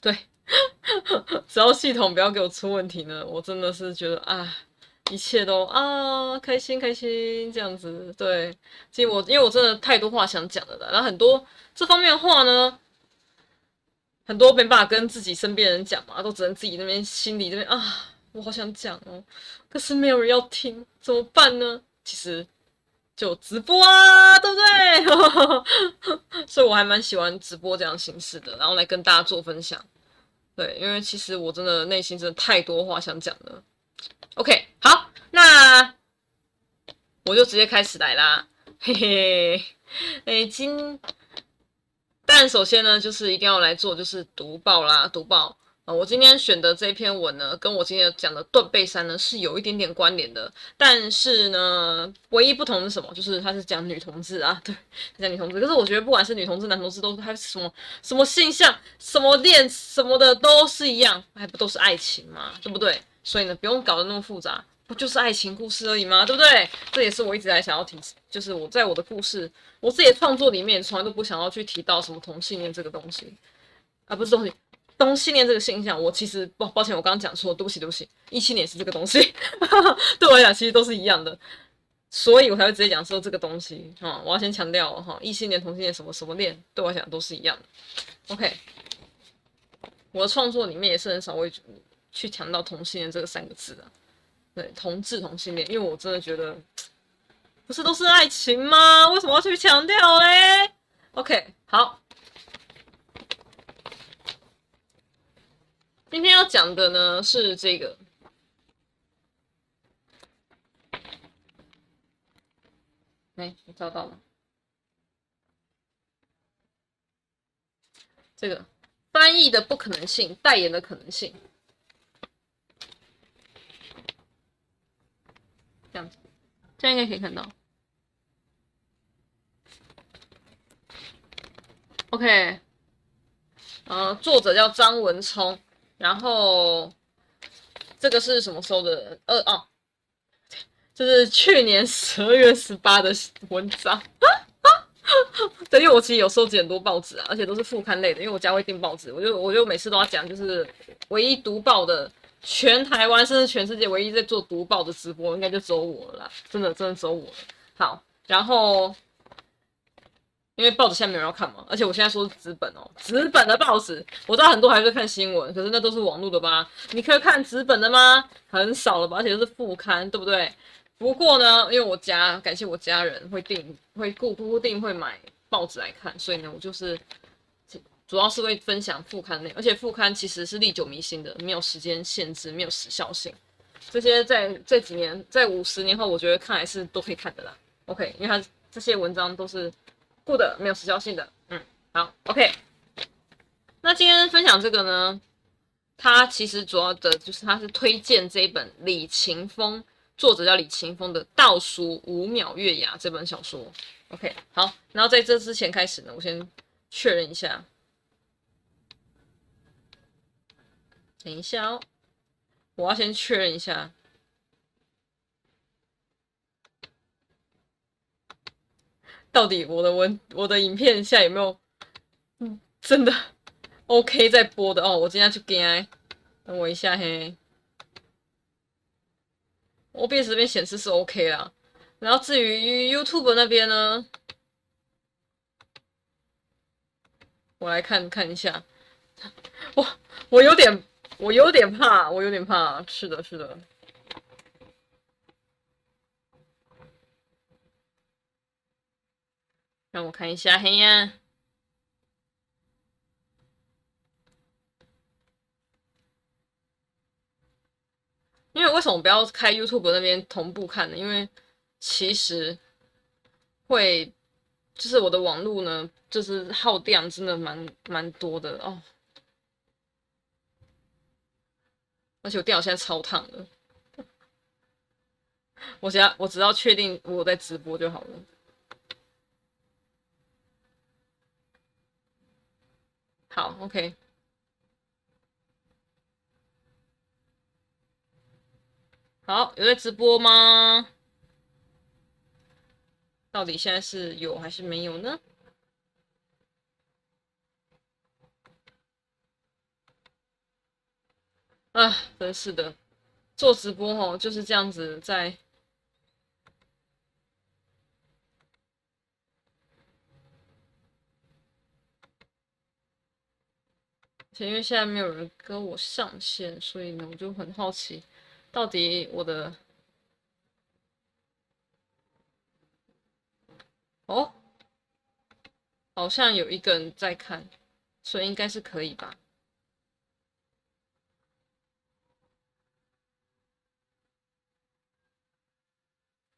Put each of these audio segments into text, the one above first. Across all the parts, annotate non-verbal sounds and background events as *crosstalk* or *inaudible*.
对，*laughs* 只要系统不要给我出问题呢，我真的是觉得啊，一切都啊开心开心这样子。对，其实我因为我真的太多话想讲了的，然后很多这方面的话呢，很多没办法跟自己身边人讲嘛，都只能自己那边心里这边啊，我好想讲哦，可是没有人要听，怎么办呢？其实。就直播啊，对不对？*laughs* 所以我还蛮喜欢直播这样形式的，然后来跟大家做分享。对，因为其实我真的内心真的太多话想讲了。OK，好，那我就直接开始来啦，嘿嘿。哎，今，但首先呢，就是一定要来做，就是读报啦，读报。我今天选的这篇文呢，跟我今天讲的断背山呢是有一点点关联的，但是呢，唯一不同是什么？就是它是讲女同志啊，对，讲女同志。可是我觉得不管是女同志、男同志，都是还是什么什么性向、什么恋什么的都是一样，还不都是爱情嘛，对不对？所以呢，不用搞得那么复杂，不就是爱情故事而已吗？对不对？这也是我一直在想要提，就是我在我的故事，我自己的创作里面，从来都不想要去提到什么同性恋这个东西啊，不是东西。同性恋这个现象，我其实抱抱歉，我刚刚讲错，对不起，对不起。异性恋是这个东西，*laughs* 对我来讲其实都是一样的，所以我才会直接讲说这个东西啊。我要先强调哈，异性恋、同性恋什么什么恋，对我来讲都是一样的。OK，我的创作里面也是很少会去强调同性恋这个三个字的，对，同志同性恋，因为我真的觉得不是都是爱情吗？为什么要去强调嘞？OK，好。今天要讲的呢是这个，哎，我找到了？这个翻译的不可能性，代言的可能性，这样子，这样应该可以看到。OK，呃，作者叫张文聪。然后这个是什么时候的？呃哦，这是去年十二月十八的文章。*laughs* 对，因为我其实有收集很多报纸啊，而且都是副刊类的，因为我家会订报纸，我就我就每次都要讲，就是唯一读报的，全台湾甚至全世界唯一在做读报的直播，应该就只有我了啦，真的真的只有我了。好，然后。因为报纸现在没人要看嘛，而且我现在说是纸本哦，纸本的报纸，我知道很多还是看新闻，可是那都是网络的吧？你可以看纸本的吗？很少了吧，而且都是副刊，对不对？不过呢，因为我家感谢我家人会订，会固固定会买报纸来看，所以呢，我就是主要是会分享副刊内容，而且副刊其实是历久弥新的，没有时间限制，没有时效性。这些在这几年，在五十年后，我觉得看还是都可以看的啦。OK，因为它这些文章都是。的没有时效性的，嗯，好，OK。那今天分享这个呢，它其实主要的就是它是推荐这一本李勤峰，作者叫李勤峰的《倒数五秒月牙》这本小说。OK，好，然后在这之前开始呢，我先确认一下，等一下哦，我要先确认一下。到底我的文我的影片现在有没有嗯真的 OK 在播的哦？我今天去点，等我一下嘿。OBS 这边显示是 OK 啦，然后至于 YouTube 那边呢，我来看看一下。*laughs* 我我有点我有点怕，我有点怕。是的，是的。让我看一下，嘿呀，因为为什么不要开 YouTube 那边同步看呢？因为其实会，就是我的网络呢，就是耗电真的蛮蛮多的哦，而且我电脑现在超烫的，*laughs* 我只要我只要确定我在直播就好了。好，OK。好，有在直播吗？到底现在是有还是没有呢？啊，真是的，做直播哦就是这样子在。因为现在没有人跟我上线，所以呢，我就很好奇，到底我的哦，好像有一个人在看，所以应该是可以吧？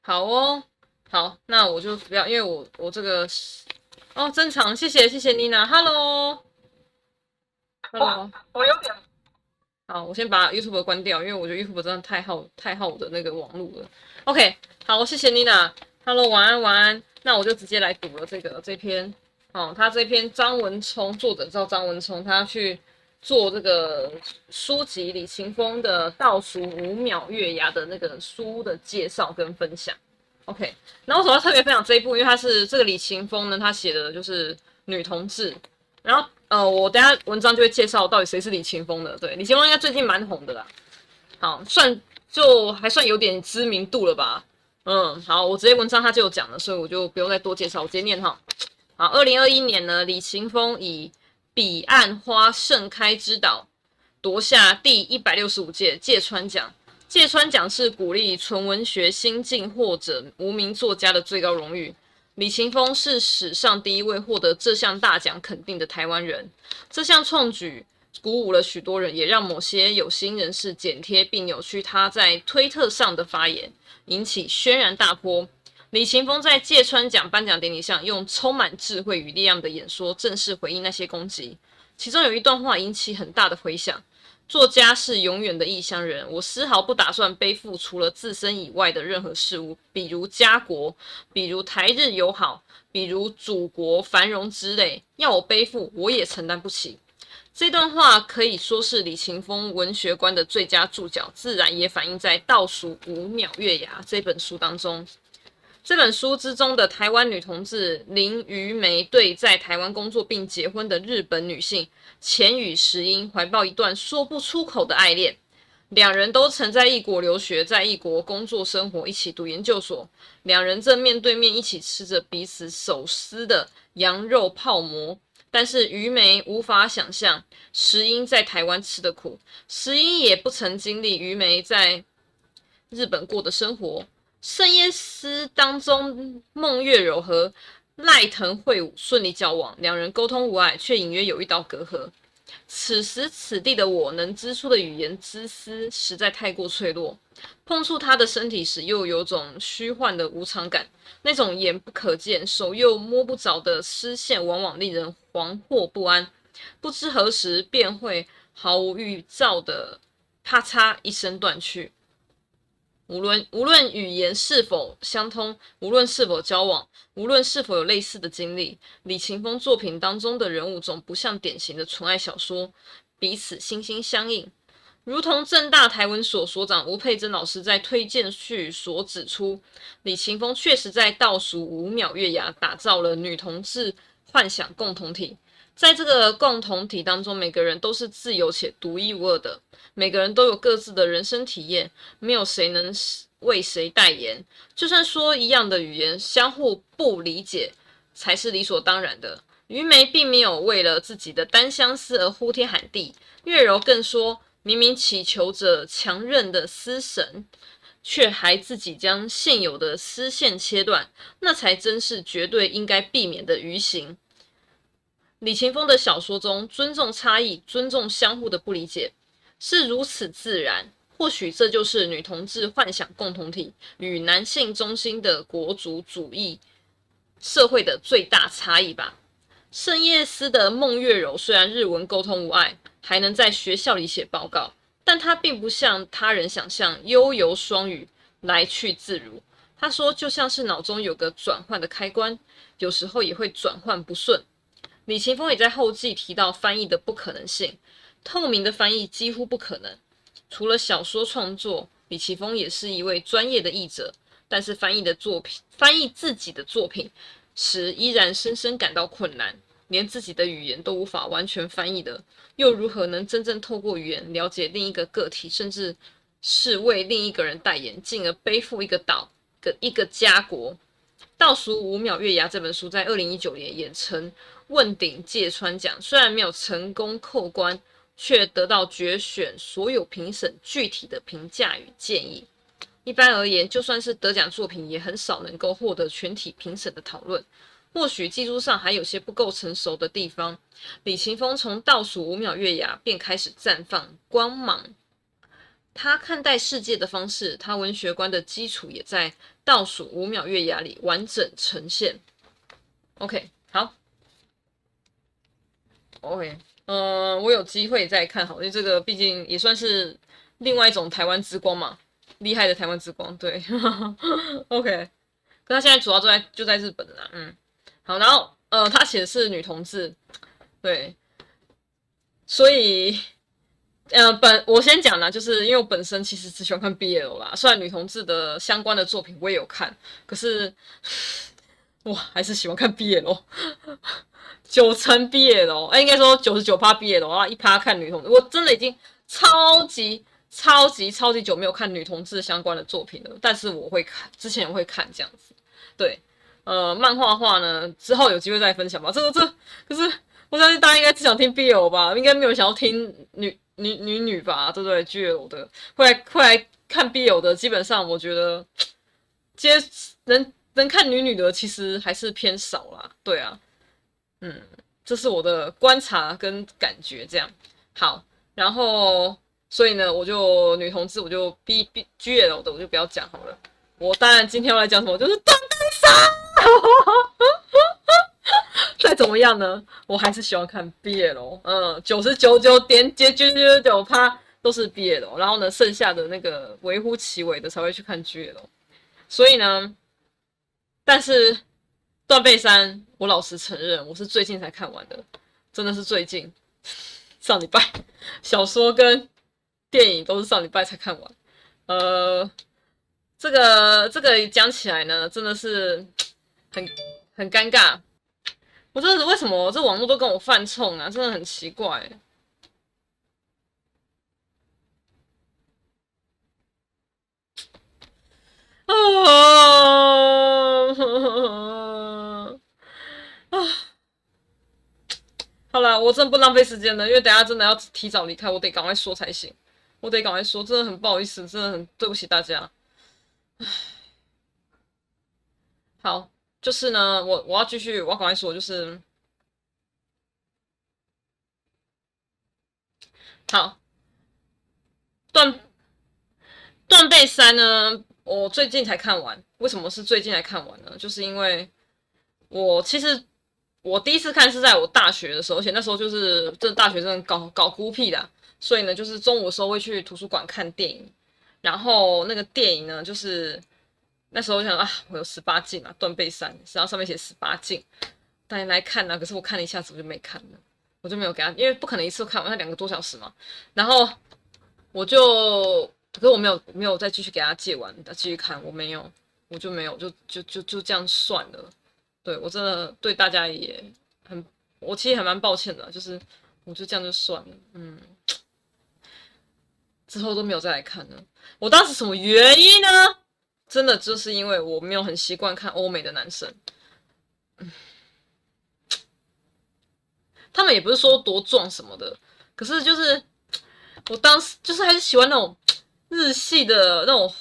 好哦，好，那我就不要，因为我我这个哦，正常，谢谢谢谢妮娜，Hello。Hello，我有点 *laughs* 好，我先把 YouTube 关掉，因为我觉得 YouTube 真的太耗太耗我的那个网络了。OK，好，谢谢 Nina。Hello，晚安晚安。那我就直接来读了这个这篇。哦，他这篇张文聪作者叫张文聪，他去做这个书籍李勤峰的倒数五秒月牙的那个书的介绍跟分享。OK，那我为什么要特别分享这一部？因为他是这个李勤峰呢，他写的就是女同志，然后。呃，我等下文章就会介绍到底谁是李琴峰的。对，李琴峰应该最近蛮红的啦，好，算就还算有点知名度了吧。嗯，好，我直接文章他就有讲了，所以我就不用再多介绍，我直接念哈。好，二零二一年呢，李琴峰以《彼岸花盛开之岛》夺下第一百六十五届芥川奖。芥川奖是鼓励纯文学新进或者无名作家的最高荣誉。李琴峰是史上第一位获得这项大奖肯定的台湾人。这项创举鼓舞了许多人，也让某些有心人士剪贴并扭曲他在推特上的发言，引起轩然大波。李琴峰在芥川奖颁奖典礼上用充满智慧与力量的演说，正式回应那些攻击。其中有一段话引起很大的回响。作家是永远的异乡人，我丝毫不打算背负除了自身以外的任何事物，比如家国，比如台日友好，比如祖国繁荣之类。要我背负，我也承担不起。这段话可以说是李琴峰文学观的最佳注脚，自然也反映在《倒数五秒月牙》这本书当中。这本书之中的台湾女同志林于梅对在台湾工作并结婚的日本女性浅羽石英怀抱一段说不出口的爱恋。两人都曾在异国留学，在异国工作生活，一起读研究所。两人正面对面一起吃着彼此手撕的羊肉泡馍。但是于梅无法想象石英在台湾吃的苦，石英也不曾经历于梅在日本过的生活。圣叶丝当中，孟月柔和赖藤惠武顺利交往，两人沟通无碍，却隐约有一道隔阂。此时此地的我能织出的语言之丝实在太过脆弱，碰触他的身体时又有种虚幻的无常感，那种眼不可见、手又摸不着的丝线，往往令人惶惑不安，不知何时便会毫无预兆的啪嚓一声断去。无论无论语言是否相通，无论是否交往，无论是否有类似的经历，李勤峰作品当中的人物总不像典型的纯爱小说，彼此心心相印。如同正大台文所所长吴佩珍老师在推荐序所指出，李勤峰确实在倒数五秒月牙打造了女同志幻想共同体。在这个共同体当中，每个人都是自由且独一无二的，每个人都有各自的人生体验，没有谁能为谁代言。就算说一样的语言，相互不理解才是理所当然的。于梅并没有为了自己的单相思而呼天喊地，月柔更说，明明祈求着强韧的丝绳，却还自己将现有的丝线切断，那才真是绝对应该避免的愚行。李琴峰的小说中，尊重差异、尊重相互的不理解是如此自然。或许这就是女同志幻想共同体与男性中心的国族主义社会的最大差异吧。圣叶丝的孟月柔虽然日文沟通无碍，还能在学校里写报告，但她并不像他人想象悠游双语，来去自如。她说，就像是脑中有个转换的开关，有时候也会转换不顺。李奇峰也在后记提到翻译的不可能性，透明的翻译几乎不可能。除了小说创作，李奇峰也是一位专业的译者，但是翻译的作品，翻译自己的作品时依然深深感到困难。连自己的语言都无法完全翻译的，又如何能真正透过语言了解另一个个体，甚至是为另一个人代言，进而背负一个岛、个一个家国？倒数五秒月牙这本书在二零一九年也曾问鼎芥川奖，虽然没有成功扣关，却得到决选所有评审具体的评价与建议。一般而言，就算是得奖作品，也很少能够获得全体评审的讨论。或许技术上还有些不够成熟的地方。李勤峰从倒数五秒月牙便开始绽放光芒。他看待世界的方式，他文学观的基础也在倒数五秒月牙里完整呈现。OK，好。OK，嗯、我有机会再看好，因为这个毕竟也算是另外一种台湾之光嘛，厉害的台湾之光。对，OK，*laughs* 可他现在主要就在就在日本啦，嗯。好，然后呃，他写的是女同志，对，所以呃，本我先讲啦，就是因为我本身其实只喜欢看 BL 啦，虽然女同志的相关的作品我也有看，可是哇，还是喜欢看 BL，九成 BL，哎，应该说九十九趴 BL，然后一趴看女同志，我真的已经超级超级超级久没有看女同志相关的作品了，但是我会看，之前我会看这样子，对。呃，漫画画呢，之后有机会再分享吧。这个这可是我相信大家应该只想听 BL 吧，应该没有想要听女女女女吧，对不对？GL 的会来会来看 BL 的，基本上我觉得接能能看女女的其实还是偏少啦。对啊，嗯，这是我的观察跟感觉这样。好，然后所以呢，我就女同志我就 B B GL 的我就不要讲好了。我当然今天要来讲什么，就是断背山。再怎么样呢？我还是喜欢看 BL，嗯，九十九九点九九九九趴都是 BL，然后呢，剩下的那个微乎其微的才会去看 GL。所以呢，但是断背山，我老实承认，我是最近才看完的，真的是最近，上礼拜小说跟电影都是上礼拜才看完。呃，这个这个讲起来呢，真的是。很很尴尬，我真的是为什么这网络都跟我犯冲啊？真的很奇怪。啊啊！好了，我真不浪费时间了，因为等下真的要提早离开，我得赶快说才行。我得赶快说，真的很不好意思，真的很对不起大家。唉，好。就是呢，我我要继续，我要赶快说，就是好断断背山呢，我最近才看完。为什么是最近才看完呢？就是因为我其实我第一次看是在我大学的时候，而且那时候就是这大学生搞搞孤僻的，所以呢，就是中午的时候会去图书馆看电影，然后那个电影呢，就是。那时候我想啊，我有十八禁啊，断背山，然后上面写十八禁，大家来看呢、啊。可是我看了一下子，我就没看了，我就没有给他，因为不可能一次看完，他两个多小时嘛。然后我就，可是我没有没有再继续给他借完，再继续看，我没有，我就没有，就就就就这样算了。对，我真的对大家也很，我其实还蛮抱歉的，就是我就这样就算了，嗯，之后都没有再来看了。我当时什么原因呢？真的就是因为我没有很习惯看欧美的男生，嗯，他们也不是说多壮什么的，可是就是我当时就是还是喜欢那种日系的那种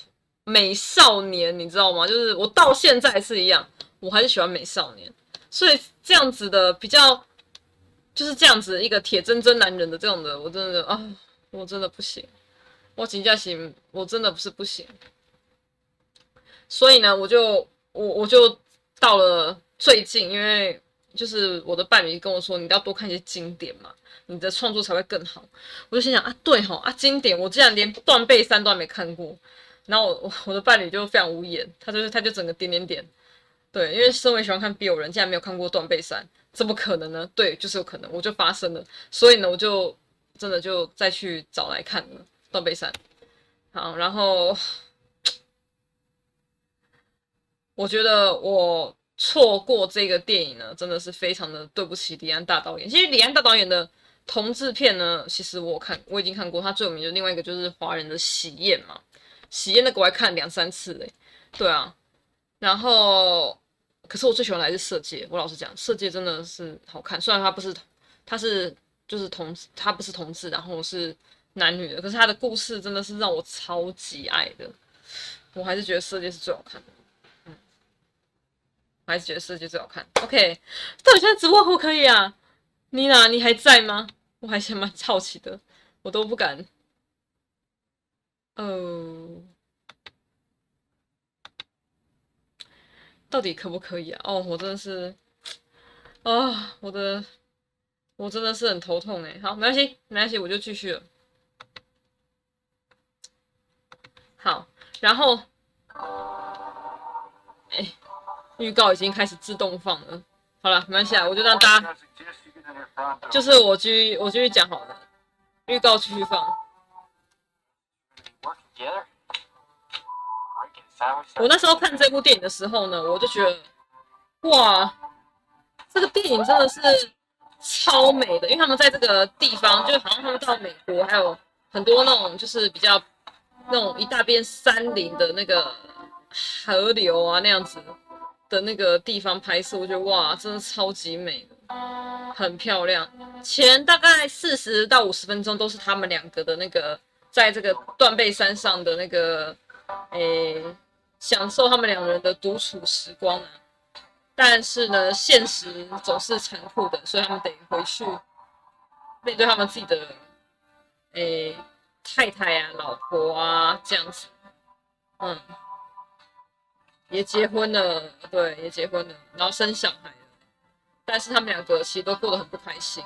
美少年，你知道吗？就是我到现在是一样，我还是喜欢美少年，所以这样子的比较就是这样子一个铁铮铮男人的这种的，我真的啊，我真的不行，我请假行，我真的不是不行。所以呢，我就我我就到了最近，因为就是我的伴侣跟我说，你要多看一些经典嘛，你的创作才会更好。我就心想啊，对吼啊，经典，我竟然连断背山都还没看过。然后我 *laughs* 我的伴侣就非常无言，他就是他就整个点点点，对，因为身为喜欢看 BL 人，竟然没有看过断背山，怎么可能呢？对，就是有可能，我就发生了。所以呢，我就真的就再去找来看了断背山。好，然后。*sniffs* 我觉得我错过这个电影呢，真的是非常的对不起李安大导演。其实李安大导演的同志片呢，其实我看我已经看过，他最有名的另外一个就是华人的《喜宴》嘛，《喜宴》那个我还看两三次嘞。对啊，然后可是我最喜欢的还是《色戒》，我老实讲，《色戒》真的是好看，虽然它不是同，它是就是同，它不是同志，然后是男女的，可是它的故事真的是让我超级爱的，我还是觉得《色戒》是最好看的。我还是觉得设计最好看。OK，到底现在直播可不可以啊？妮娜，你还在吗？我还想蛮好奇的，我都不敢。哦，到底可不可以啊？哦，我真的是，啊、哦，我的，我真的是很头痛哎。好，没关系，没关系，我就继续了。好，然后，预告已经开始自动放了，好了，没关系啊，我就让大家，就是我继续我继续讲好了，预告继续放。我那时候看这部电影的时候呢，我就觉得，哇，这个电影真的是超美的，因为他们在这个地方，就好像他们到美国，还有很多那种就是比较那种一大片山林的那个河流啊那样子。的那个地方拍摄，我觉得哇，真的超级美，很漂亮。前大概四十到五十分钟都是他们两个的那个，在这个断背山上的那个，诶，享受他们两人的独处时光啊。但是呢，现实总是残酷的，所以他们得回去面对他们自己的，诶，太太啊、老婆啊这样子，嗯。也结婚了，对，也结婚了，然后生小孩了，但是他们两个其实都过得很不开心，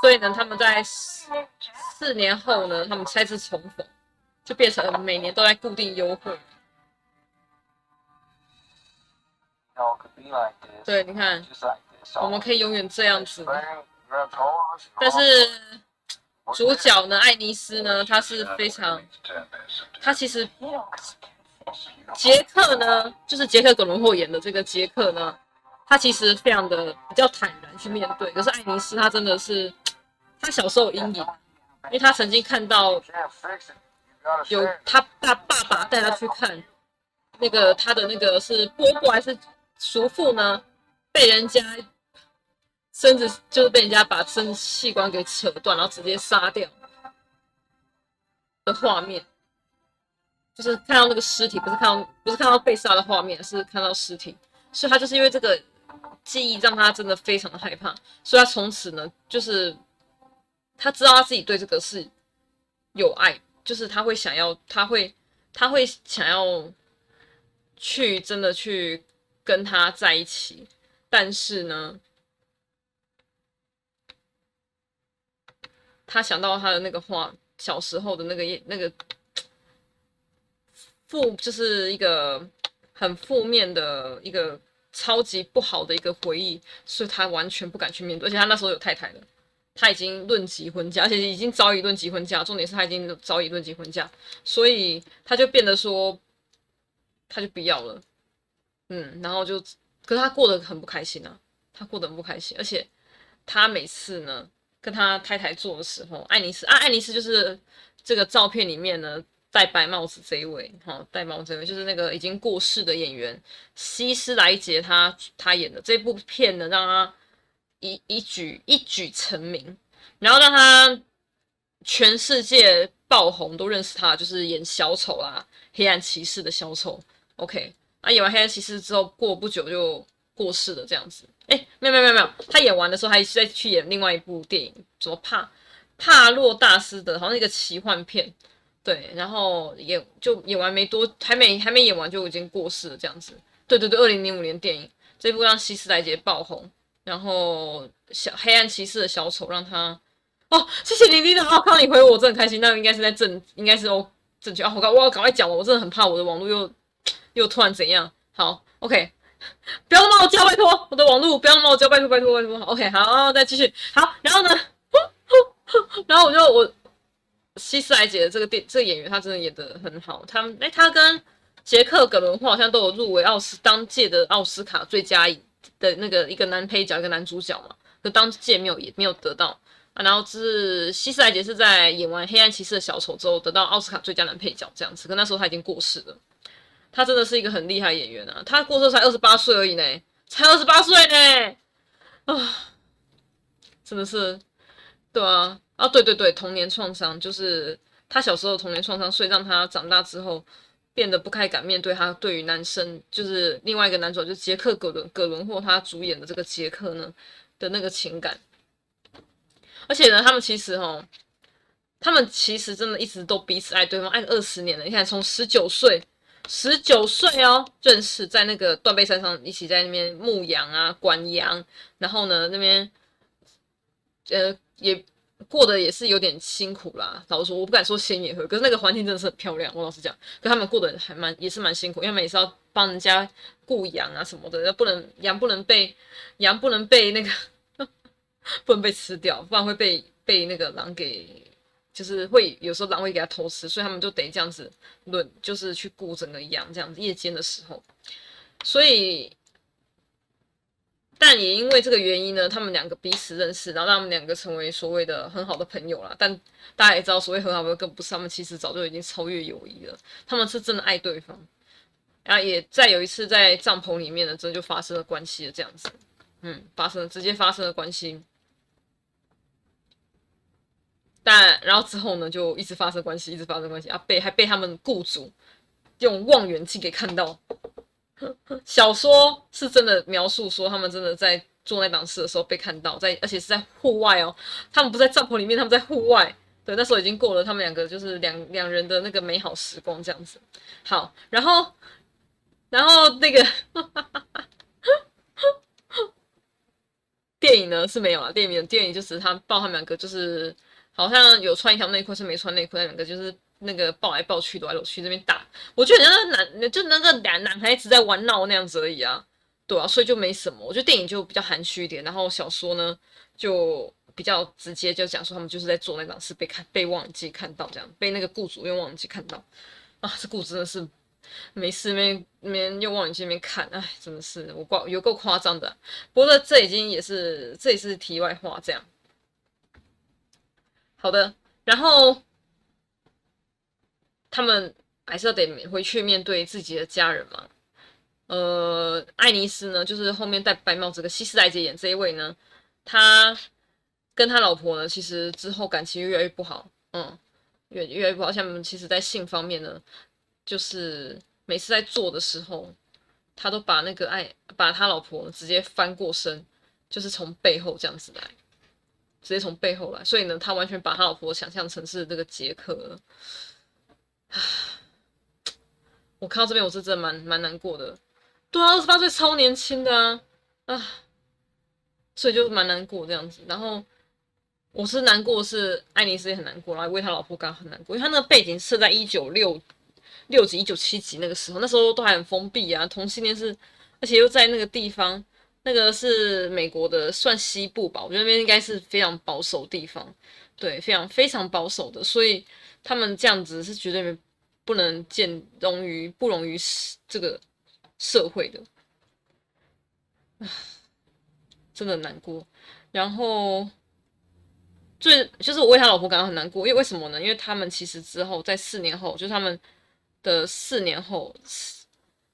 所以呢，他们在四四年后呢，他们再次重逢，就变成每年都在固定优惠。对，你看，我们可以永远这样子。但是主角呢，艾尼斯呢，他是非常，他其实。杰克呢，就是杰克·葛伦霍演的这个杰克呢，他其实非常的比较坦然去面对。可是艾尼斯他真的是，他小时候有阴影，因为他曾经看到有他爸爸爸带他去看那个他的那个是伯伯还是叔父呢，被人家生殖就是被人家把生殖器官给扯断，然后直接杀掉的画面。就是看到那个尸体，不是看到不是看到被杀的画面，是看到尸体，所以他就是因为这个记忆让他真的非常的害怕，所以他从此呢，就是他知道他自己对这个是有爱，就是他会想要，他会他会想要去真的去跟他在一起，但是呢，他想到他的那个画，小时候的那个那个。负就是一个很负面的一个超级不好的一个回忆，所以他完全不敢去面对。而且他那时候有太太了，他已经论及婚嫁，而且已经早已论及婚嫁。重点是他已经早已论及婚嫁，所以他就变得说，他就不要了。嗯，然后就，可是他过得很不开心啊，他过得很不开心。而且他每次呢跟他太太做的时候，爱丽丝啊，爱丽丝就是这个照片里面呢。戴白帽子这一位，哈，戴帽子这位就是那个已经过世的演员希斯莱杰，他他演的这部片呢，让他一一举一举成名，然后让他全世界爆红，都认识他，就是演小丑啦，黑暗骑士的小丑。OK，啊，演完黑暗骑士之后，过不久就过世了，这样子。哎、没有没有没有没有，他演完的时候还再去演另外一部电影，什么帕帕洛大师的，好像一个奇幻片。对，然后演就演完没多，还没还没演完就已经过世了，这样子。对对对，二零零五年电影这部让希斯莱杰爆红，然后小黑暗骑士的小丑让他哦，谢谢你，你的好，看你回我，我真的很开心。那应该是在正，应该是哦正确啊。我赶我要赶快讲，我真的很怕我的网络又又突然怎样。好，OK，不要那么叫，拜托我的网络不要那么叫，拜托拜托拜托。OK，好，再继续。好，然后呢，*laughs* 然后我就我。希斯莱杰的这个电这个演员，他真的演得很好。他们哎，他跟杰克·葛伦霍好像都有入围奥斯当届的奥斯卡最佳的那个一个男配角，一个男主角嘛，可当届没有也没有得到啊。然后是希斯莱杰是在演完《黑暗骑士》的小丑之后得到奥斯卡最佳男配角这样子，可那时候他已经过世了。他真的是一个很厉害的演员啊，他过世才二十八岁而已呢，才二十八岁呢，啊，真的是，对啊，啊对对对，童年创伤就是他小时候童年创伤，所以让他长大之后。变得不太敢面对他对于男生，就是另外一个男主角，就是杰克·葛伦葛伦霍他主演的这个杰克呢的那个情感。而且呢，他们其实哈，他们其实真的一直都彼此爱对方，爱了二十年了。你看，从十九岁，十九岁哦，认识在那个断背山上一起在那边牧羊啊、管羊，然后呢那边，呃，也。过得也是有点辛苦啦，老实说，我不敢说鲜艳，可是那个环境真的是很漂亮。我老实讲，可他们过得还蛮，也是蛮辛苦，因为他们也是要帮人家雇羊啊什么的，要不能羊不能被羊不能被那个 *laughs* 不能被吃掉，不然会被被那个狼给，就是会有时候狼会给他偷吃，所以他们就得这样子轮，就是去顾整个羊这样子，夜间的时候，所以。但也因为这个原因呢，他们两个彼此认识，然后让他们两个成为所谓的很好的朋友啦。但大家也知道，所谓很好的朋友更不是，他们其实早就已经超越友谊了。他们是真的爱对方，然后也再有一次在帐篷里面呢，真的就发生了关系了，这样子，嗯，发生了直接发生了关系。但然后之后呢，就一直发生关系，一直发生关系啊，被还被他们雇主用望远镜给看到。*laughs* 小说是真的描述说，他们真的在做那档事的时候被看到，在而且是在户外哦，他们不在帐篷里面，他们在户外。对，那时候已经过了他们两个就是两两人的那个美好时光这样子。好，然后然后那个电影呢是没有了，电影电影就是他抱他们两个就是好像有穿一条内裤是没穿内裤，那两个就是。那个抱来抱去，躲来躲去，那边打，我觉得那个男，就那个男男孩子在玩闹那样子而已啊，对啊，所以就没什么。我觉得电影就比较含蓄一点，然后小说呢就比较直接，就讲说他们就是在做那档事，被看被望远镜看到，这样被那个雇主用望远镜看到啊，这雇主真的是没事没没用望远镜那边看，哎，真的是我挂有够夸张的。不过这已经也是这也是题外话，这样。好的，然后。他们还是要得回去面对自己的家人嘛。呃，爱尼斯呢，就是后面戴白帽子的希斯莱杰演这一位呢，他跟他老婆呢，其实之后感情越来越不好，嗯，越越来越不好。像我们其实在性方面呢，就是每次在做的时候，他都把那个爱把他老婆直接翻过身，就是从背后这样子来，直接从背后来。所以呢，他完全把他老婆想象成是那个杰克。啊 *sighs* 我看到这边，我是真的蛮蛮难过的。对啊，二十八岁超年轻的啊，啊，所以就蛮难过这样子。然后我是难过，是爱丽丝也很难过，然后为他老婆感到很难过，因为他那个背景是在一九六六几、一九七几那个时候，那时候都还很封闭啊，同性恋是，而且又在那个地方，那个是美国的算西部吧，我觉得那边应该是非常保守地方，对，非常非常保守的，所以。他们这样子是绝对不能见容于不容于这个社会的，真的难过。然后最就是我为他老婆感到很难过，因为为什么呢？因为他们其实之后在四年后，就是他们的四年后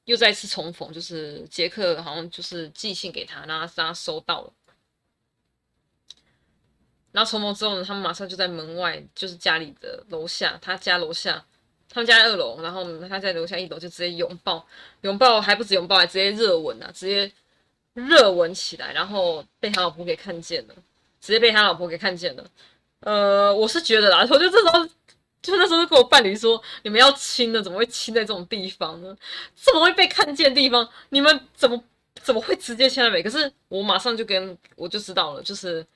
又再次重逢，就是杰克好像就是寄信给他，让他让他收到了。然后重逢之后呢，他们马上就在门外，就是家里的楼下，他家楼下，他们家二楼，然后，他在楼下一楼就直接拥抱，拥抱还不止拥抱，还直接热吻啊，直接热吻起来，然后被他老婆给看见了，直接被他老婆给看见了。呃，我是觉得啦，我就这种，就那时候就跟我伴侣说，你们要亲的，怎么会亲在这种地方呢？这么容易被看见的地方，你们怎么怎么会直接亲在那？可是我马上就跟我就知道了，就是。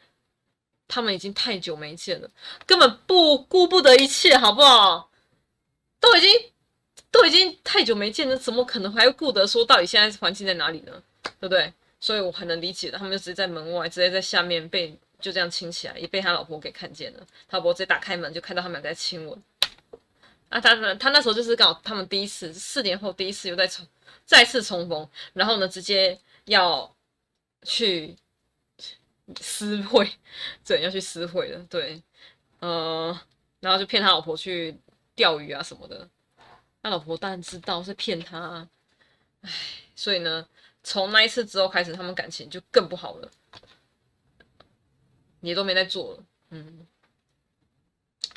他们已经太久没见了，根本不顾不得一切，好不好？都已经都已经太久没见了，怎么可能还会顾得说到底现在环境在哪里呢？对不对？所以我很能理解的，他们就直接在门外，直接在下面被就这样亲起来，也被他老婆给看见了。他老婆直接打开门就看到他们俩在亲吻。啊，他他那时候就是刚好他们第一次四年后第一次又再重再次重逢，然后呢，直接要去私会，对，要去私会的，对，呃，然后就骗他老婆去钓鱼啊什么的，他老婆当然知道是骗他，唉，所以呢，从那一次之后开始，他们感情就更不好了，也都没再做了，嗯，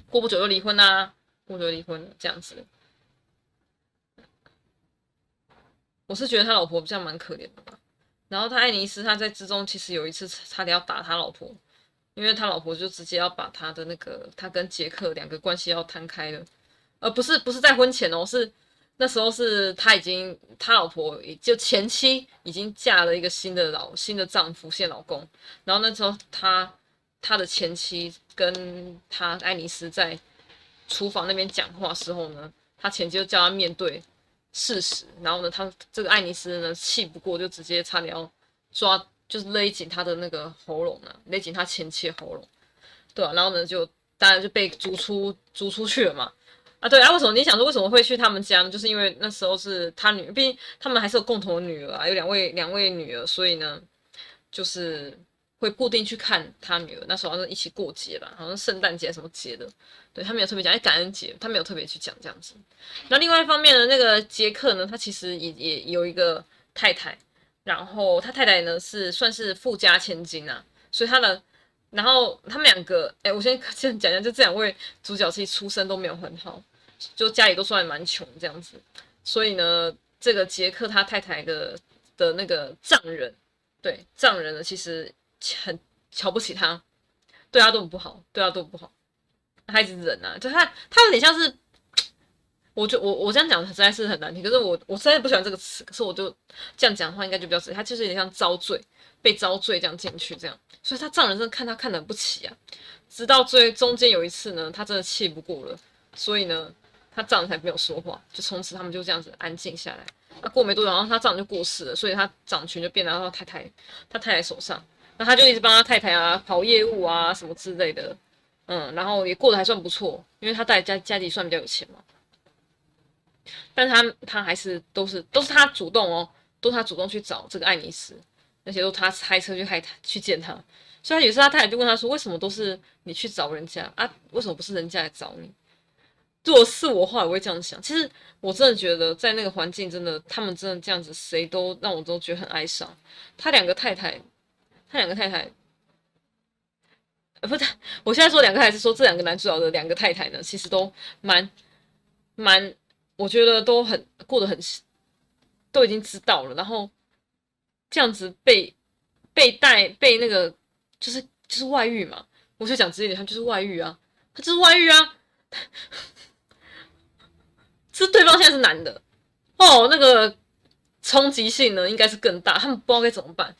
过不久就离婚啦、啊。过就离婚了，这样子。我是觉得他老婆这样蛮可怜的吧。然后他爱尼斯他在之中其实有一次差点要打他老婆，因为他老婆就直接要把他的那个他跟杰克两个关系要摊开了，而不是不是在婚前哦，是那时候是他已经他老婆就前妻已经嫁了一个新的老新的丈夫现老公，然后那时候他他的前妻跟他爱尼斯在。厨房那边讲话时候呢，他前妻就叫他面对事实，然后呢，他这个爱尼斯呢气不过，就直接差点要抓，就是勒紧他的那个喉咙啊，勒紧他前妻喉咙，对啊，然后呢，就当然就被逐出逐出去了嘛。啊，对啊，为什么你想说为什么会去他们家呢？就是因为那时候是他女，毕竟他们还是有共同的女儿啊，有两位两位女儿，所以呢，就是。会固定去看他女儿，那时候好像一起过节吧，好像圣诞节什么节的，对，他没有特别讲，哎，感恩节他没有特别去讲这样子。那另外一方面呢，那个杰克呢，他其实也也有一个太太，然后他太太呢是算是富家千金啊，所以他的，然后他们两个，哎，我先先讲讲，就这两位主角其实出身都没有很好，就家里都算蛮穷这样子，所以呢，这个杰克他太太的的那个丈人，对，丈人呢其实。很瞧不起他，对他都很不好，对他都不好，他一直忍啊，就他他有点像是，我就我我这样讲实在是很难听，可是我我实在不喜欢这个词，可是我就这样讲的话应该就比较直接，他就是有点像遭罪，被遭罪这样进去这样，所以他丈人真的看他看得很不起啊，直到最中间有一次呢，他真的气不过了，所以呢，他丈人才没有说话，就从此他们就这样子安静下来。那过没多久，然后他丈人就过世了，所以他掌权就变到他太太他太太手上。他就一直帮他太太啊跑业务啊什么之类的，嗯，然后也过得还算不错，因为他带家家里算比较有钱嘛。但他他还是都是都是他主动哦，都是他主动去找这个爱尼斯，那些都他开车去开他去见他。所以有时候他太太就问他说：“为什么都是你去找人家啊？为什么不是人家来找你？”如果是我的话，我会这样想。其实我真的觉得在那个环境，真的他们真的这样子，谁都让我都觉得很哀伤。他两个太太。他两个太太，不是，我现在说两个还，是说这两个男主角的两个太太呢，其实都蛮蛮，我觉得都很过得很，都已经知道了，然后这样子被被带被那个就是就是外遇嘛，我就讲直接点，他就是外遇啊，他就是外遇啊，*laughs* 是对方现在是男的。哦，那个冲击性呢应该是更大，他们不知道该怎么办。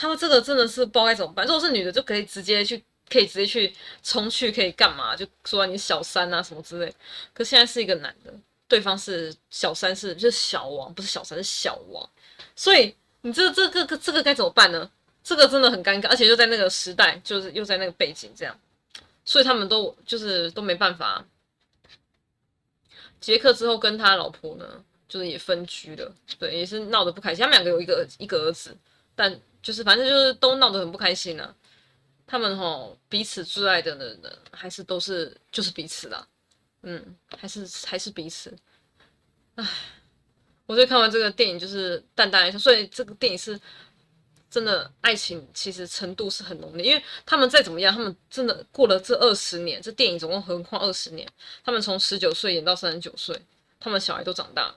他们这个真的是不知道该怎么办。如果是女的，就可以直接去，可以直接去冲去，可以干嘛？就说你小三啊什么之类。可现在是一个男的，对方是小三，是就是小王，不是小三，是小王。所以你这这个这个该怎么办呢？这个真的很尴尬，而且就在那个时代，就是又在那个背景这样，所以他们都就是都没办法。杰克之后跟他老婆呢，就是也分居了，对，也是闹得不开心。他们两个有一个一个儿子，但。就是反正就是都闹得很不开心呢、啊，他们吼彼此最爱的人呢，还是都是就是彼此啦，嗯，还是还是彼此。唉，我最看完这个电影就是淡淡一笑，所以这个电影是真的爱情其实程度是很浓烈，因为他们再怎么样，他们真的过了这二十年，这电影总共横跨二十年，他们从十九岁演到三十九岁，他们小孩都长大，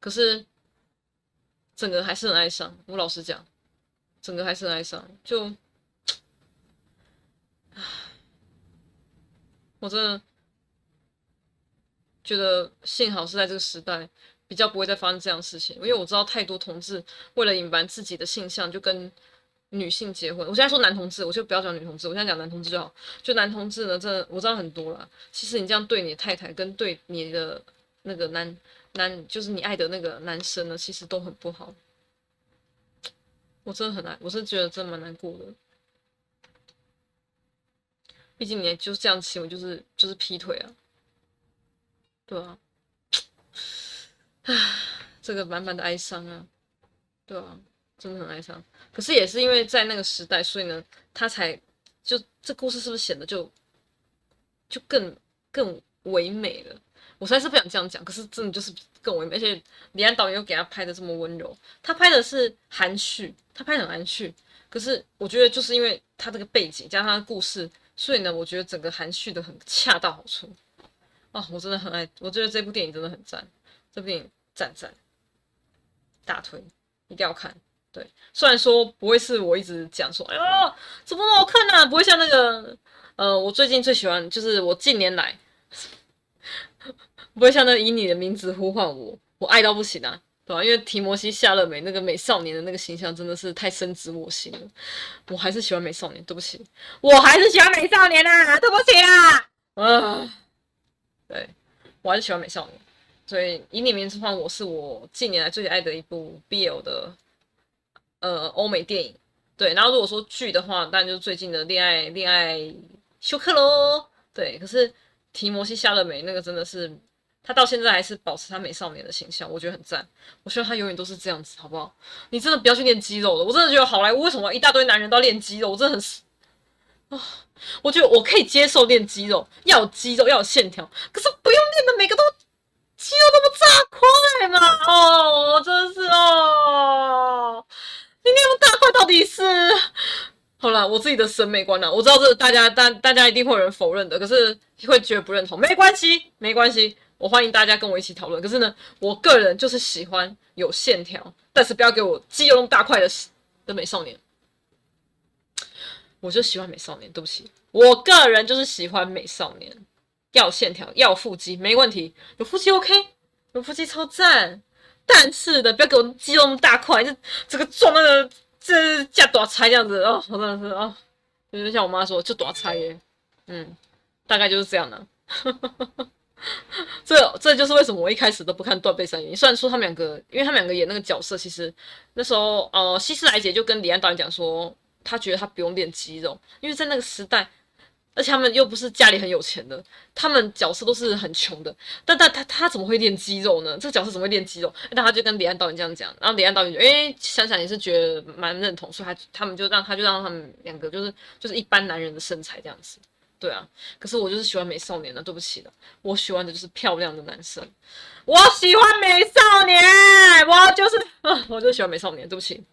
可是整个还是很哀伤，我老实讲。整个还是很哀伤，就，唉，我真的觉得幸好是在这个时代，比较不会再发生这样的事情。因为我知道太多同志为了隐瞒自己的性向，就跟女性结婚。我现在说男同志，我就不要讲女同志，我现在讲男同志就好。就男同志呢，真的我知道很多了。其实你这样对你的太太，跟对你的那个男男，就是你爱的那个男生呢，其实都很不好。我真的很难，我是觉得真蛮难过的。毕竟你就是这样亲我，就是就是劈腿啊。对啊，唉，这个满满的哀伤啊，对啊，真的很哀伤。可是也是因为在那个时代，所以呢，他才就这故事是不是显得就就更更唯美了？我实在是不想这样讲，可是真的就是更唯美，而且李安导演又给他拍的这么温柔，他拍的是含蓄，他拍的很含蓄。可是我觉得就是因为他这个背景加上他的故事，所以呢，我觉得整个含蓄的很恰到好处。哦，我真的很爱，我觉得这部电影真的很赞，这部电影赞赞，大推，一定要看。对，虽然说不会是我一直讲说，哎呦，怎么那么好看啊？不会像那个，呃，我最近最喜欢就是我近年来。不会像那以你的名字呼唤我，我爱到不行啊，对吧？因为提摩西·夏勒美那个美少年的那个形象真的是太深植我心了，我还是喜欢美少年，对不起，我还是喜欢美少年啊，对不起啊，啊，对，我还是喜欢美少年，所以以你的名字呼唤我是我近年来最爱的一部 BL 的呃欧美电影，对，然后如果说剧的话，当然就是最近的恋爱恋爱休克喽，对，可是提摩西·夏勒美那个真的是。他到现在还是保持他美少年的形象，我觉得很赞。我希望他永远都是这样子，好不好？你真的不要去练肌肉了，我真的觉得好莱坞为什么一大堆男人都要练肌肉？我真的很啊，我觉得我可以接受练肌肉，要有肌肉，要有线条，可是不用练的每个都肌肉那么大块嘛？哦，真是哦，你那么大块到底是？好啦，我自己的审美观呢，我知道这大家大大家一定会有人否认的，可是会觉得不认同，没关系，没关系。我欢迎大家跟我一起讨论。可是呢，我个人就是喜欢有线条，但是不要给我肌肉那么大块的的美少年。我就喜欢美少年，对不起，我个人就是喜欢美少年，要线条，要腹肌，没问题，有腹肌 OK，有腹肌超赞。但是的，不要给我肌肉那么大块，就这个撞那个这架大菜这样子哦，真的是哦，就是像我妈说，就大菜耶，嗯，大概就是这样的。*laughs* 这这就是为什么我一开始都不看断背山原因。虽然说他们两个，因为他们两个演那个角色，其实那时候呃，希斯莱杰就跟李安导演讲说，他觉得他不用练肌肉，因为在那个时代，而且他们又不是家里很有钱的，他们角色都是很穷的。但但他他，怎么会练肌肉呢？这个角色怎么会练肌肉？那他就跟李安导演这样讲，然后李安导演就诶想想也是觉得蛮认同，所以他他们就让他就让他们两个就是就是一般男人的身材这样子。对啊，可是我就是喜欢美少年的，对不起了，我喜欢的就是漂亮的男生，我喜欢美少年，我就是，我就喜欢美少年，对不起，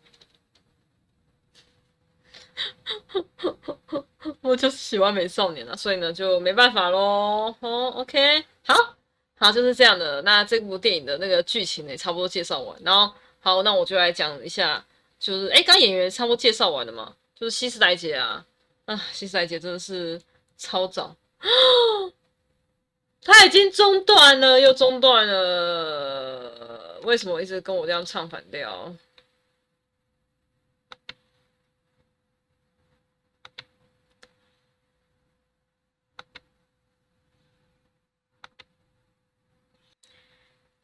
*laughs* 我就是喜欢美少年啊，所以呢就没办法喽。哦，OK，好，好就是这样的。那这部电影的那个剧情也差不多介绍完，然后好，那我就来讲一下，就是哎，刚演员差不多介绍完了嘛，就是希斯莱杰啊，啊，希斯莱杰真的是。超早，他已经中断了，又中断了，为什么一直跟我这样唱反调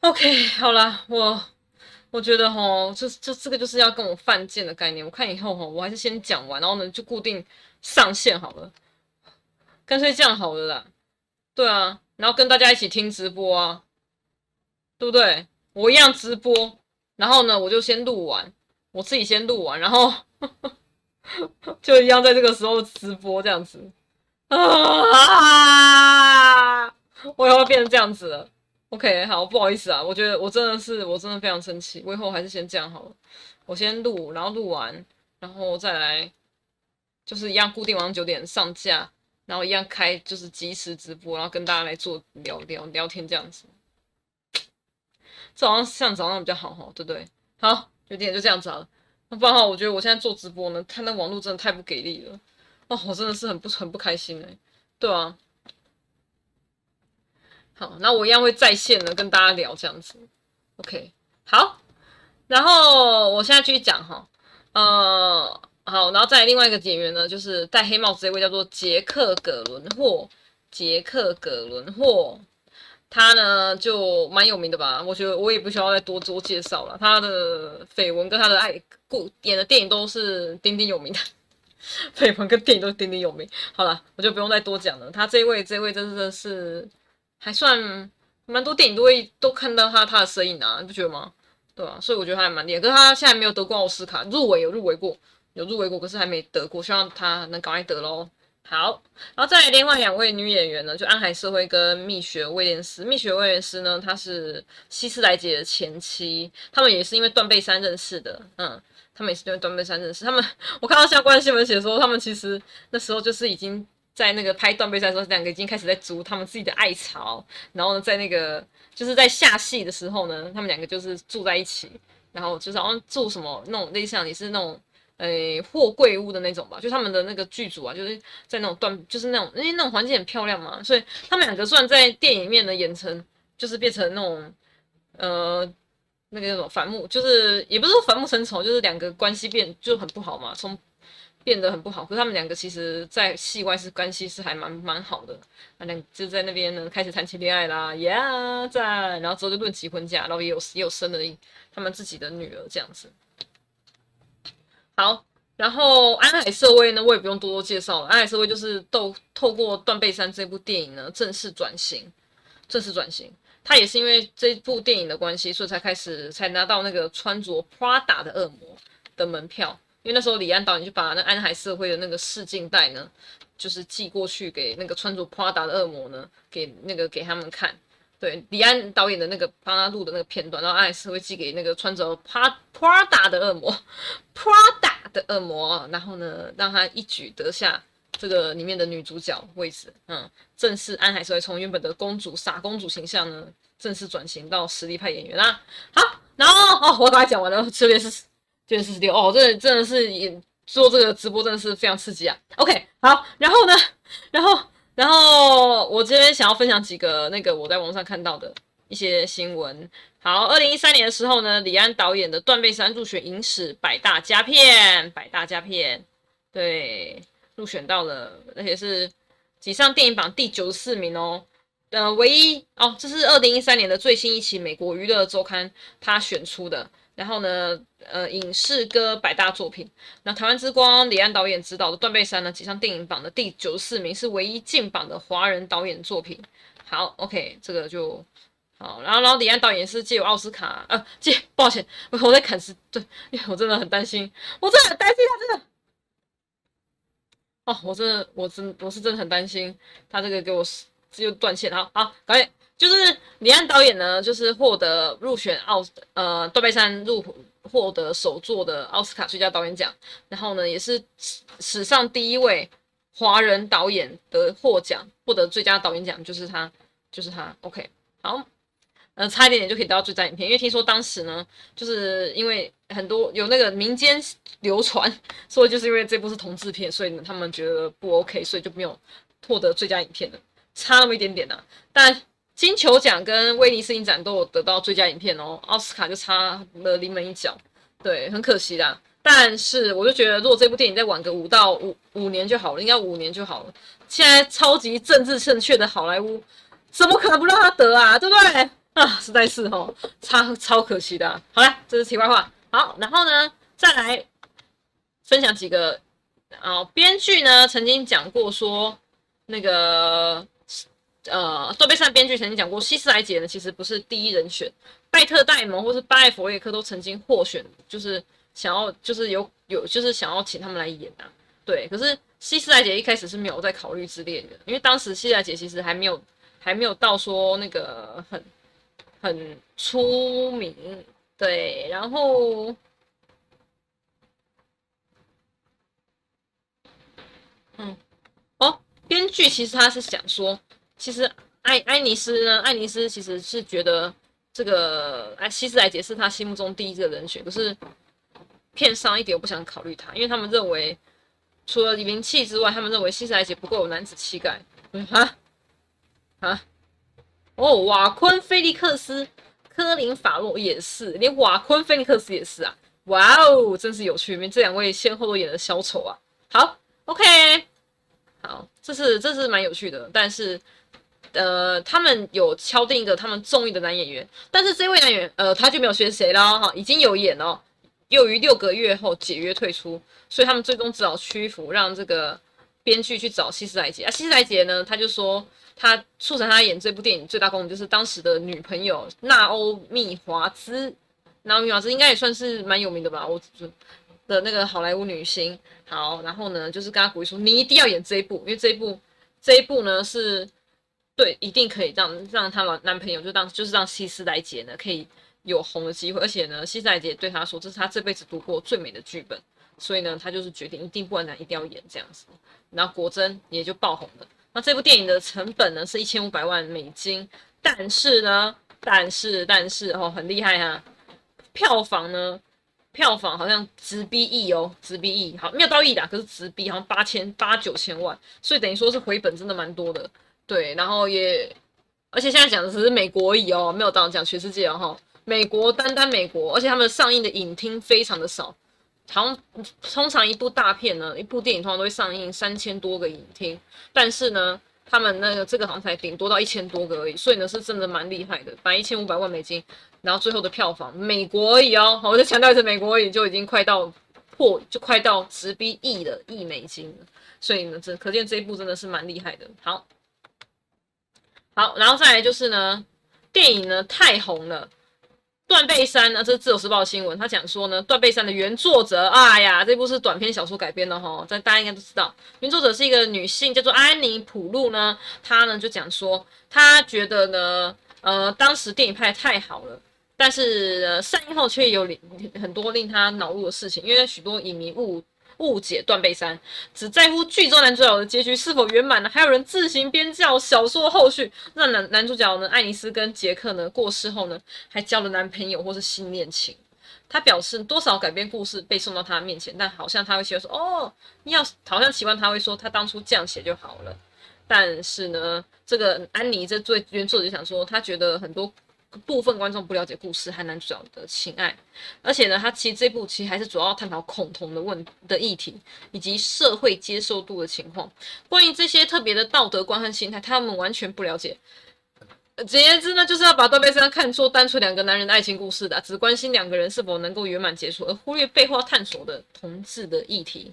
？OK，好啦，我我觉得齁，这这这个就是要跟我犯贱的概念。我看以后齁，我还是先讲完，然后呢就固定上线好了。干脆这样好了啦，对啊，然后跟大家一起听直播啊，对不对？我一样直播，然后呢，我就先录完，我自己先录完，然后 *laughs* 就一样在这个时候直播这样子啊，我以后会变成这样子了。OK，好，不好意思啊，我觉得我真的是，我真的非常生气，我以后还是先这样好了，我先录，然后录完，然后再来，就是一样固定晚上九点上架。然后一样开就是即时直播，然后跟大家来做聊聊聊天这样子，这好像像早上比较好哈，对不对？好，有点就这样子了。那不然的话，我觉得我现在做直播呢，看那网络真的太不给力了，哦，我真的是很不很不开心哎，对啊。好，那我一样会在线的跟大家聊这样子，OK，好。然后我现在继续讲哈，呃。好，然后再另外一个演员呢，就是戴黑帽子这位叫做杰克·葛伦霍。杰克·葛伦霍，他呢就蛮有名的吧？我觉得我也不需要再多做介绍了。他的绯闻跟他的爱故演的电影都是鼎鼎有名的，绯闻跟电影都鼎鼎有名。好了，我就不用再多讲了。他这位这位真的是还算蛮多电影都会都看到他他的身影啊，你不觉得吗？对啊，所以我觉得他还蛮厉害。可是他现在没有得过奥斯卡，入围有入围过，有入围过，可是还没得过，希望他能赶快得喽。好，然后再来另外两位女演员呢，就安海瑟薇跟蜜雪威廉斯。蜜雪威廉斯呢，她是希斯莱杰的前妻，他们也是因为断背山认识的。嗯，他们也是因为断背山认识。他们我看到相关新闻写说，他们其实那时候就是已经在那个拍断背山的时候，两个已经开始在租他们自己的爱巢。然后呢，在那个就是在下戏的时候呢，他们两个就是住在一起，然后就是好像住什么那种类似像你是那种。诶，货柜屋的那种吧，就他们的那个剧组啊，就是在那种断，就是那种，因为那种环境很漂亮嘛，所以他们两个虽然在电影里面呢演成，就是变成那种，呃，那个那种反目，就是也不是说反目成仇，就是两个关系变就很不好嘛，从变得很不好。可是他们两个其实，在戏外是关系是还蛮蛮好的，他俩就在那边呢开始谈起恋爱啦，呀、yeah，在，然后之后就论及婚嫁，然后也有也有生了一他们自己的女儿这样子。好，然后安海瑟薇呢，我也不用多多介绍了。安海瑟薇就是透透过《断背山》这部电影呢，正式转型，正式转型。他也是因为这部电影的关系，所以才开始才拿到那个穿着 Prada 的恶魔的门票。因为那时候李安导演就把那安海社会的那个试镜带呢，就是寄过去给那个穿着 Prada 的恶魔呢，给那个给他们看。对，李安导演的那个帮他录的那个片段，然后安海瑟薇寄给那个穿着 Prada 的恶魔，Prada 的恶魔，然后呢，让他一举得下这个里面的女主角位置。嗯，正式安海瑟薇从原本的公主傻公主形象呢，正式转型到实力派演员啦。好，然后哦，我把它讲完了，这边是这边是十六哦，这真的是做这个直播真的是非常刺激啊。OK，好，然后呢，然后。然后我这边想要分享几个那个我在网上看到的一些新闻。好，二零一三年的时候呢，李安导演的《断背山》入选影史百大佳片，百大佳片，对，入选到了，而且是挤上电影榜第九十四名哦。呃，唯一哦，这是二零一三年的最新一期美国娱乐周刊他选出的。然后呢，呃，影视歌百大作品，那台湾之光李安导演执导的《断背山》呢，挤上电影榜的第九十四名，是唯一进榜的华人导演作品。好，OK，这个就好。然后，然后李安导演是借由奥斯卡，呃，借，抱歉，我在砍时，对，因为我真的很担心，我真的很担心他真的，哦，我真的，我真，我是真的很担心他这个给我又断线。好好，导演。就是李安导演呢，就是获得入选奥呃断背山入获得首座的奥斯卡最佳导演奖，然后呢，也是史史上第一位华人导演得获奖获得最佳导演奖，就是他，就是他。OK，好，呃，差一点点就可以得到最佳影片，因为听说当时呢，就是因为很多有那个民间流传说，就是因为这部是同志片，所以呢他们觉得不 OK，所以就没有获得最佳影片的，差那么一点点呢、但。金球奖跟威尼斯影展都有得到最佳影片哦，奥斯卡就差了临门一脚，对，很可惜啦。但是我就觉得，如果这部电影再晚个五到五五年就好了，应该五年就好了。现在超级政治正确的好莱坞，怎么可能不让他得啊？对不对？啊，实在是哦，超超可惜的。好了，这是题外话。好，然后呢，再来分享几个啊，编剧呢曾经讲过说那个。呃，断背山编剧曾经讲过，希斯莱杰呢其实不是第一人选，拜特戴蒙或是巴艾佛列克都曾经获选，就是想要，就是有有，就是想要请他们来演啊。对，可是希斯莱杰一开始是没有在考虑之列的，因为当时希斯莱杰其实还没有还没有到说那个很很出名，对，然后，嗯，哦，编剧其实他是想说。其实艾艾尼斯呢，艾尼斯其实是觉得这个哎希斯莱杰是他心目中第一个人选，可是片商一点都不想考虑他，因为他们认为除了名气之外，他们认为希斯莱杰不够有男子气概。嗯哈啊哦，瓦昆菲利克斯、科林法洛也是，连瓦昆菲利克斯也是啊！哇哦，真是有趣，因为这两位先后都演了小丑啊。好，OK，好，这是这是蛮有趣的，但是。呃，他们有敲定一个他们中意的男演员，但是这位男演员，呃，他就没有选谁了哈，已经有演了，又于六个月后解约退出，所以他们最终只好屈服，让这个编剧去找希斯莱杰啊，希斯莱杰呢，他就说他促成他演这部电影最大功能就是当时的女朋友娜欧米华兹，娜欧米华兹应该也算是蛮有名的吧，我的那个好莱坞女星。好，然后呢，就是跟他鼓励说，你一定要演这一部，因为这一部这一部呢是对，一定可以让让他男朋友就当就是让希斯莱杰呢可以有红的机会，而且呢，希斯莱杰对他说，这是他这辈子读过最美的剧本。所以呢，他就是决定一定不管怎样一定要演这样子，然后果真也就爆红了。那这部电影的成本呢是一千五百万美金，但是呢，但是但是哦，很厉害哈，票房呢，票房好像直逼亿哦，直逼亿，好没有到亿的，可是直逼好像八千八九千万，所以等于说是回本真的蛮多的。对，然后也，而且现在讲的只是美国而已哦，没有到讲全世界哦，美国单单美国，而且他们上映的影厅非常的少。好像通常一部大片呢，一部电影通常都会上映三千多个影厅，但是呢，他们那个这个好像才顶多到一千多个而已，所以呢是真的蛮厉害的，反正一千五百万美金，然后最后的票房，美国而已哦，我就强调一次，美国而已就已经快到破，就快到直逼亿的亿美金了，所以呢，这可见这一部真的是蛮厉害的。好，好，然后再来就是呢，电影呢太红了。断背山呢？这是自由时报新闻，他讲说呢，断背山的原作者，哎呀，这部是短篇小说改编的哈，这大家应该都知道，原作者是一个女性，叫做安妮普露呢，她呢就讲说，她觉得呢，呃，当时电影拍得太好了，但是上映后却有很多令她恼怒的事情，因为许多影迷误。误解断背山，只在乎剧中男主角的结局是否圆满呢？还有人自行编造小说后续，让男男主角呢，爱丽丝跟杰克呢过世后呢，还交了男朋友或是新恋情。他表示多少改编故事被送到他面前，但好像他会写说哦，你要好像喜欢他会说他当初这样写就好了。但是呢，这个安妮这最原作者想说，他觉得很多。部分观众不了解故事和男主角的情爱，而且呢，他其实这部其实还是主要探讨恐同的问的议题，以及社会接受度的情况。关于这些特别的道德观和心态，他们完全不了解。简言之呢，就是要把断背山看作单纯两个男人的爱情故事的，只关心两个人是否能够圆满结束，而忽略背后探索的同志的议题。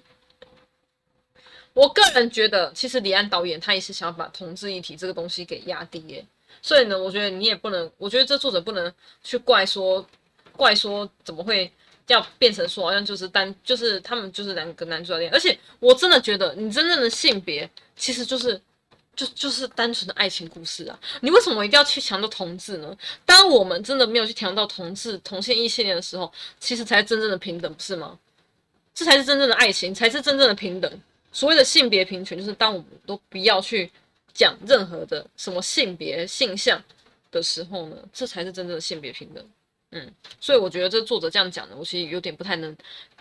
我个人觉得，其实李安导演他也是想把同志议题这个东西给压低。所以呢，我觉得你也不能，我觉得这作者不能去怪说，怪说怎么会要变成说好像就是单，就是他们就是两个男主角恋，而且我真的觉得你真正的性别其实就是就就是单纯的爱情故事啊，你为什么一定要去强调同志呢？当我们真的没有去强调同志同性异性恋的时候，其实才是真正的平等，不是吗？这才是真正的爱情，才是真正的平等。所谓的性别平权，就是当我们都不要去。讲任何的什么性别性向的时候呢，这才是真正的性别平等。嗯，所以我觉得这作者这样讲的，我其实有点不太能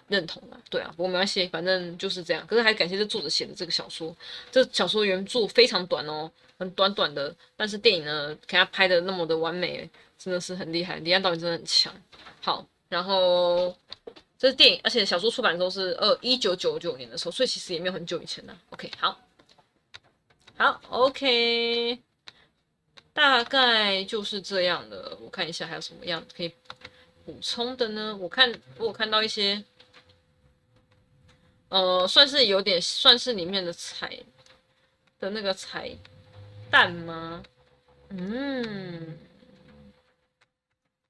认同了。对啊，不过没关系，反正就是这样。可是还感谢这作者写的这个小说，这小说原著非常短哦，很短短的，但是电影呢，给他拍的那么的完美，真的是很厉害。李安导演真的很强。好，然后这是电影，而且小说出版的时候是二一九九九年的时候，所以其实也没有很久以前呢。OK，好。好，OK，大概就是这样的。我看一下还有什么样可以补充的呢？我看我看到一些，呃，算是有点算是里面的彩的那个彩蛋吗？嗯，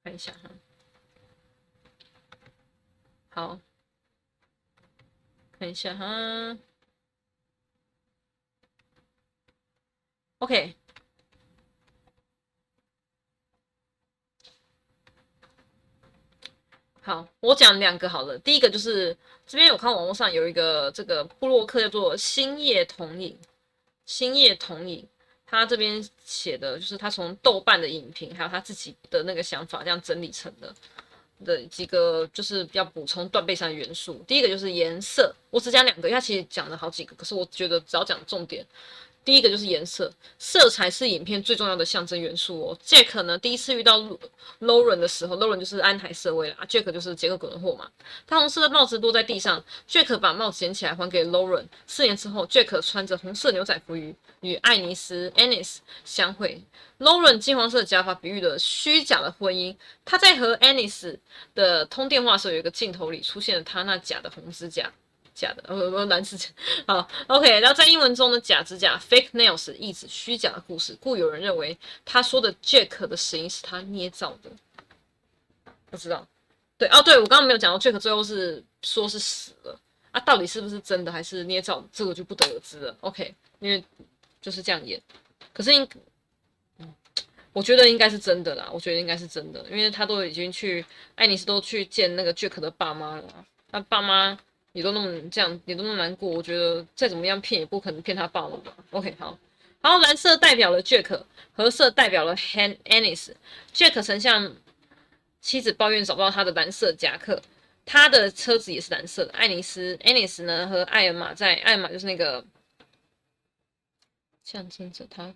看一下哈。好，看一下哈。OK，好，我讲两个好了。第一个就是这边有看网络上有一个这个布洛克叫做星夜同影，星夜同影，他这边写的就是他从豆瓣的影评还有他自己的那个想法这样整理成的的几个就是要补充断背山元素。第一个就是颜色，我只讲两个，因为他其实讲了好几个，可是我觉得只要讲重点。第一个就是颜色，色彩是影片最重要的象征元素哦。Jack 呢，第一次遇到 Lauren 的时候，Lauren 就是安海瑟薇啦，Jack 就是杰克·葛伦霍嘛。他红色的帽子落在地上，Jack 把帽子捡起来还给 Lauren。四年之后，Jack 穿着红色牛仔服与与爱丽丝 Annis 相会。Lauren 金黄色的假发比喻了虚假的婚姻。他在和 Anis 的通电话时候，有一个镜头里出现了他那假的红指甲。假的，呃不男是假。*laughs* 好，OK。然后在英文中呢，假指甲 fake nails 意指虚假的故事，故有人认为他说的 Jack 的死因是他捏造的。不知道，对哦，对我刚刚没有讲到 Jack 最后是说是死了啊，到底是不是真的还是捏造，这个就不得而知了。OK，因为就是这样演，可是应。我觉得应该是真的啦，我觉得应该是真的，因为他都已经去，爱丽丝都去见那个 Jack 的爸妈了，他爸妈也都那么这样，也都那么难过，我觉得再怎么样骗也不可能骗他爸妈吧。OK，好，然后蓝色代表了 Jack，褐色代表了 Han Anis。Jack 曾向妻子抱怨找不到他的蓝色夹克，他的车子也是蓝色的。爱丽丝 Anis 呢和艾尔玛在，艾尔玛就是那个象征着他。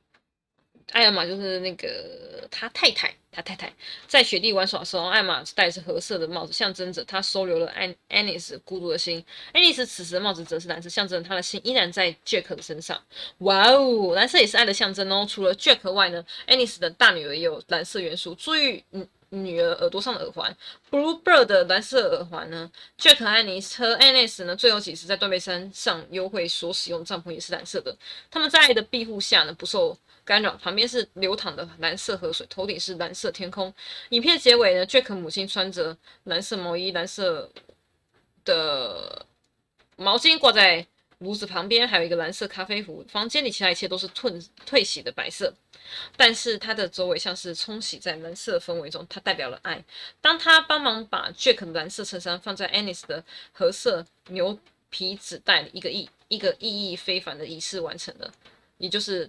艾玛就是那个他太太，他太太在雪地玩耍的时候，艾尔玛戴的是褐色的帽子，象征着他收留了安安妮斯孤独的心。安妮斯此时的帽子则是蓝色，象征着他的心依然在 Jack 的身上。哇哦，蓝色也是爱的象征哦。除了 Jack 外呢，安妮斯的大女儿也有蓝色元素。注意，嗯，女儿耳朵上的耳环，Bluebird 的蓝色耳环呢。Jack 和安妮斯和安妮斯呢，最后几次在断背山上幽会所使用的帐篷也是蓝色的。他们在爱的庇护下呢，不受。干扰，旁边是流淌的蓝色河水，头顶是蓝色天空。影片结尾呢，Jack 母亲穿着蓝色毛衣，蓝色的毛巾挂在炉子旁边，还有一个蓝色咖啡壶。房间里其他一切都是褪褪洗的白色，但是它的周围像是冲洗在蓝色氛围中，它代表了爱。当他帮忙把 Jack 蓝色衬衫放在 Anis 的褐色牛皮纸袋里，一个意一个意义非凡的仪式完成了，也就是。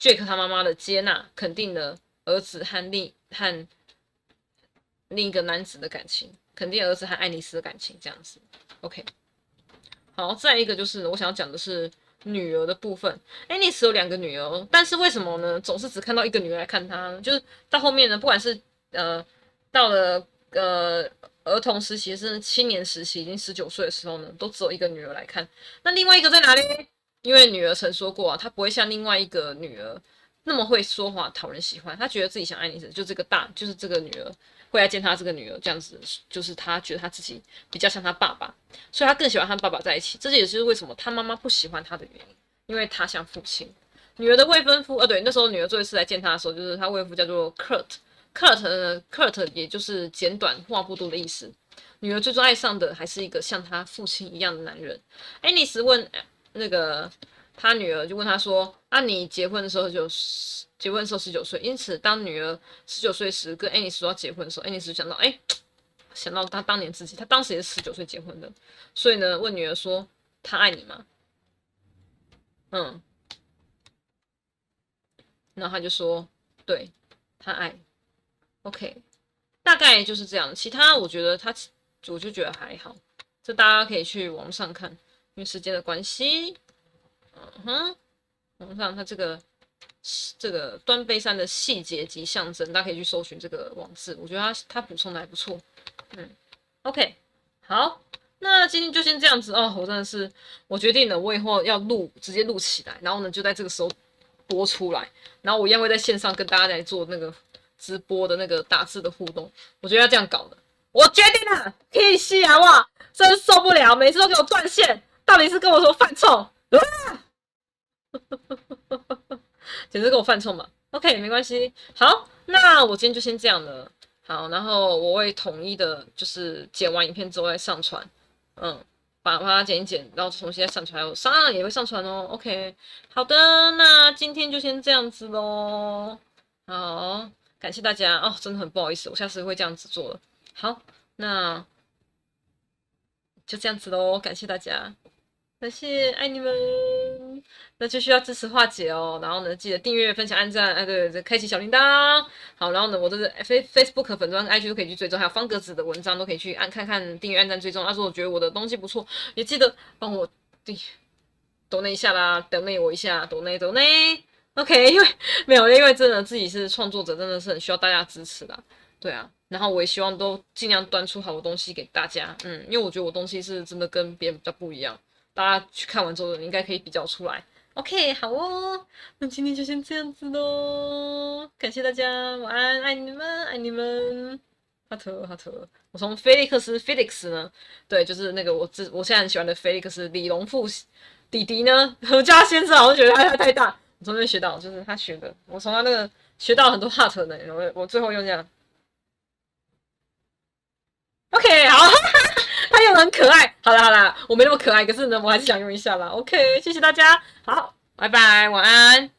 Jack 他妈妈的接纳，肯定了儿子和另和另一个男子的感情，肯定儿子和爱丽丝的感情，这样子。OK，好，再一个就是我想要讲的是女儿的部分。爱丽丝有两个女儿，但是为什么呢？总是只看到一个女儿来看她，就是到后面呢，不管是呃到了呃儿童时期，甚至青年时期，已经十九岁的时候呢，都只有一个女儿来看。那另外一个在哪里？因为女儿曾说过啊，她不会像另外一个女儿那么会说话讨人喜欢。她觉得自己想爱你时，就这个大，就是这个女儿会来见她这个女儿这样子，就是她觉得她自己比较像她爸爸，所以她更喜欢和爸爸在一起。这也就是为什么她妈妈不喜欢她的原因，因为她像父亲。女儿的未婚夫，呃，对，那时候女儿最后一次来见她的时候，就是她未婚夫叫做 Kurt，Kurt，Kurt 也就是简短话不多的意思。女儿最终爱上的还是一个像她父亲一样的男人。爱丽丝问。那个他女儿就问他说：“啊，你结婚的时候就结婚的时候十九岁，因此当女儿十九岁时跟爱丽丝说要结婚的时候，爱丽丝想到，哎，想到他当年自己，他当时也是十九岁结婚的，所以呢，问女儿说：他爱你吗？嗯，然后他就说：对，他爱。OK，大概就是这样。其他我觉得他，我就觉得还好，这大家可以去网上看。”因为时间的关系，嗯哼，我们看它这个这个端背山的细节及象征，大家可以去搜寻这个网志，我觉得它它补充的还不错。嗯，OK，好，那今天就先这样子哦。我真的是，我决定了，我以后要录，直接录起来，然后呢就在这个时候播出来，然后我一样会在线上跟大家来做那个直播的那个打字的互动。我觉得要这样搞的，我决定了，可以吸啊！哇，真受不了，每次都给我断线。到底是跟我说犯冲，啊，*laughs* 简直跟我犯冲嘛？OK，没关系。好，那我今天就先这样了。好，然后我会统一的，就是剪完影片之后再上传。嗯，把把它剪一剪，然后重新再上传。还有上岸也会上传哦。OK，好的，那今天就先这样子喽。好，感谢大家哦，真的很不好意思，我下次会这样子做的。好，那就这样子喽，感谢大家。感谢爱你们，那就需要支持樺姐哦。然后呢，记得订阅、分享、按赞，哎，对对，开启小铃铛。好，然后呢，我的 Face Facebook 粉专、IG 都可以去追踪，还有方格子的文章都可以去按看看，订阅、按赞、追踪。要是我觉得我的东西不错，也记得帮我订抖内一下啦，抖内我一下，抖内抖内。OK，因为没有，因为真的自己是创作者，真的是很需要大家支持的。对啊，然后我也希望都尽量端出好的东西给大家。嗯，因为我觉得我东西是真的跟别人比较不一样。大家去看完之后，应该可以比较出来。OK，好哦，那今天就先这样子喽，感谢大家，晚安，爱你们，爱你们。哈特哈特，我从菲利克斯 Felix 呢，对，就是那个我自我现在很喜欢的菲利克斯李隆富弟弟呢，何家先生，我觉得他太大，我从那边学到，就是他学的，我从他那个学到很多哈特呢，我我最后用这样，OK，好，很可爱，好啦好啦，我没那么可爱，可是呢，我还是想用一下啦，OK，谢谢大家，好，拜拜，晚安。